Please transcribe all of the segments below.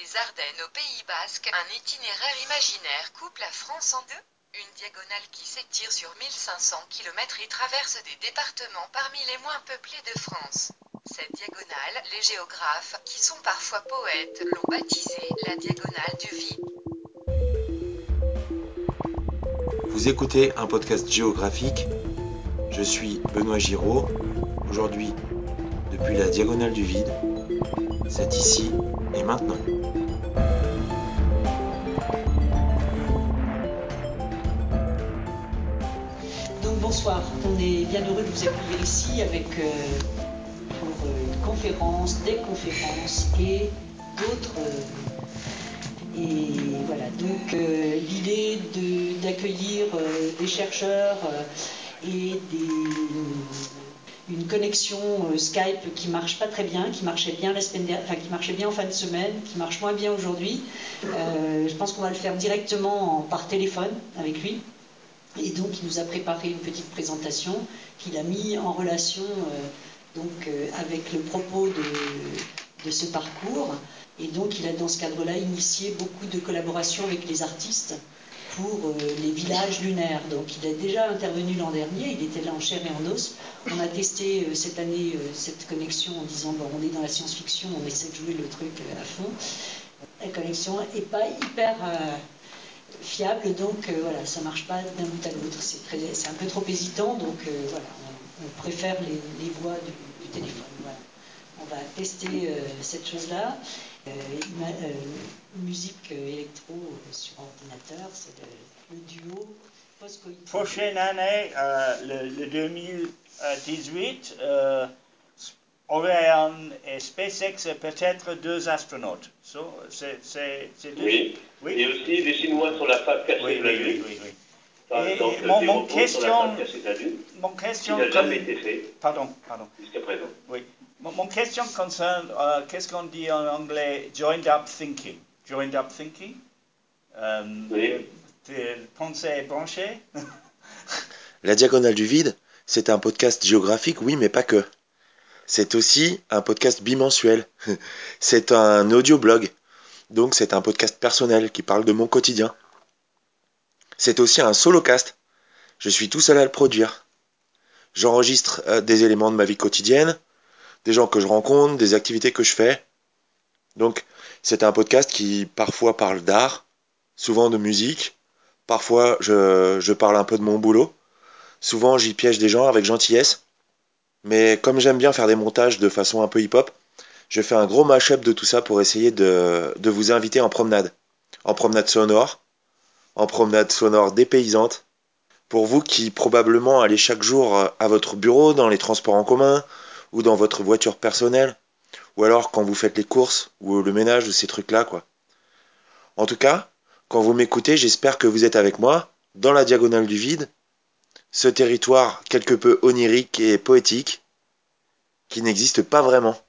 Des Ardennes au Pays Basque, un itinéraire imaginaire coupe la France en deux. Une diagonale qui s'étire sur 1500 km et traverse des départements parmi les moins peuplés de France. Cette diagonale, les géographes, qui sont parfois poètes, l'ont baptisée la diagonale du vide. Vous écoutez un podcast géographique. Je suis Benoît Giraud. Aujourd'hui, depuis la diagonale du vide, c'est ici et maintenant. Donc bonsoir, on est bien heureux de vous accueillir ici avec euh, pour euh, une conférence, des conférences et d'autres. euh, et voilà, donc l'idée d'accueillir des chercheurs et des, une connexion euh, Skype qui marche pas très bien, qui marchait bien la semaine enfin qui marchait bien en fin de semaine, qui marche moins bien aujourd'hui. Euh, je pense qu'on va le faire directement en- par téléphone avec lui. Et donc, il nous a préparé une petite présentation qu'il a mis en relation euh, donc, avec le propos de ce parcours. Et donc, il a dans ce cadre-là initié beaucoup de collaborations avec les artistes pour euh, les villages lunaires. Donc, il est déjà intervenu l'an dernier, il était là en chair et en os. On a testé euh, cette année euh, cette connexion en disant bon, on est dans la science-fiction, on essaie de jouer le truc à fond. La connexion n'est pas hyper. fiable, donc euh, voilà, ça marche pas d'un bout à l'autre, c'est un peu trop hésitant, donc voilà, on, préfère les, les voix du, téléphone. On va tester cette chose-là. Musique électro sur c'est le, le duo post-coïtal. Prochaine année, euh, le, le 2018, euh, Orion et SpaceX et peut-être deux astronautes. So, c'est, c'est, c'est deux- Oui. Oui. Et aussi, les Chinois sur la face cachée Oui, de la oui, oui, Lune. oui, oui. Par Et- et mon- mon question- Mon qui question, n'a jamais été fait pardon, pardon. jusqu'à présent. Oui. Mon, mon question concerne, euh, qu'est-ce qu'on dit en anglais, joined up thinking. Joined up thinking? Euh, Oui. tes pensées branchées. La diagonale du vide, c'est un podcast géographique, oui, mais pas que. C'est aussi un podcast bimensuel. C'est un audio-blog. Donc c'est un podcast personnel qui parle de mon quotidien. C'est aussi un solocast. Je suis tout seul à le produire. J'enregistre euh, des éléments de ma vie quotidienne, des gens que je rencontre, des activités que je fais. Donc c'est un podcast qui parfois parle d'art, souvent de musique, parfois je, je parle un peu de mon boulot. Souvent, j'y piège des gens avec gentillesse. Mais comme j'aime bien faire des montages de façon un peu hip-hop, je fais un gros mash-up de tout ça pour essayer de, de vous inviter en promenade. En promenade sonore, en promenade sonore dépaysante. Pour vous qui probablement allez chaque jour à votre bureau, dans les transports en commun, ou dans votre voiture personnelle, ou alors quand vous faites les courses, ou le ménage, ou ces trucs-là, quoi. En tout cas, quand vous m'écoutez, j'espère que vous êtes avec moi, dans la diagonale du vide, ce territoire quelque peu onirique et poétique qui n'existe pas vraiment.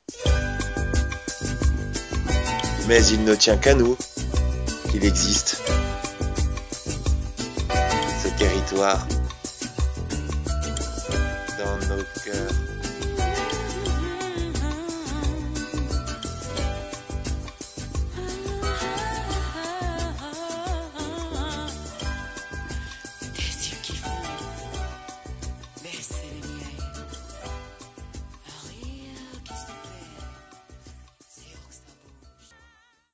Mais il ne tient qu'à nous qu'il existe. Ce territoire dans nos cœurs.